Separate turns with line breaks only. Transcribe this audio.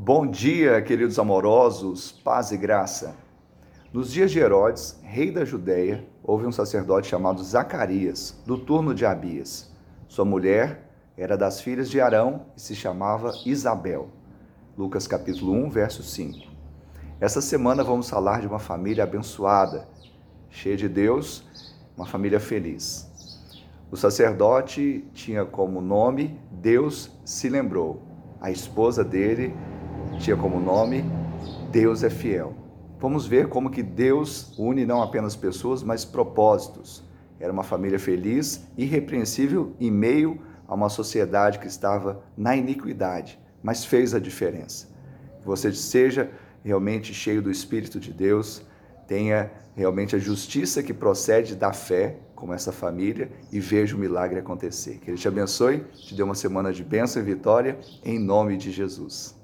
Bom dia, queridos amorosos, paz e graça. Nos dias de Herodes, rei da Judéia, houve um sacerdote chamado Zacarias, do turno de Abias. Sua mulher era das filhas de Arão e se chamava Isabel. Lucas capítulo 1, verso 5. Essa semana vamos falar de uma família abençoada, cheia de Deus, uma família feliz. O sacerdote tinha como nome Deus se lembrou. A esposa dele tinha como nome Deus é fiel. Vamos ver como que Deus une não apenas pessoas, mas propósitos. Era uma família feliz, irrepreensível em meio a uma sociedade que estava na iniquidade, mas fez a diferença. Que você seja realmente cheio do Espírito de Deus, tenha realmente a justiça que procede da fé, como essa família, e veja o milagre acontecer. Que Ele te abençoe, te dê uma semana de bênção e vitória, em nome de Jesus.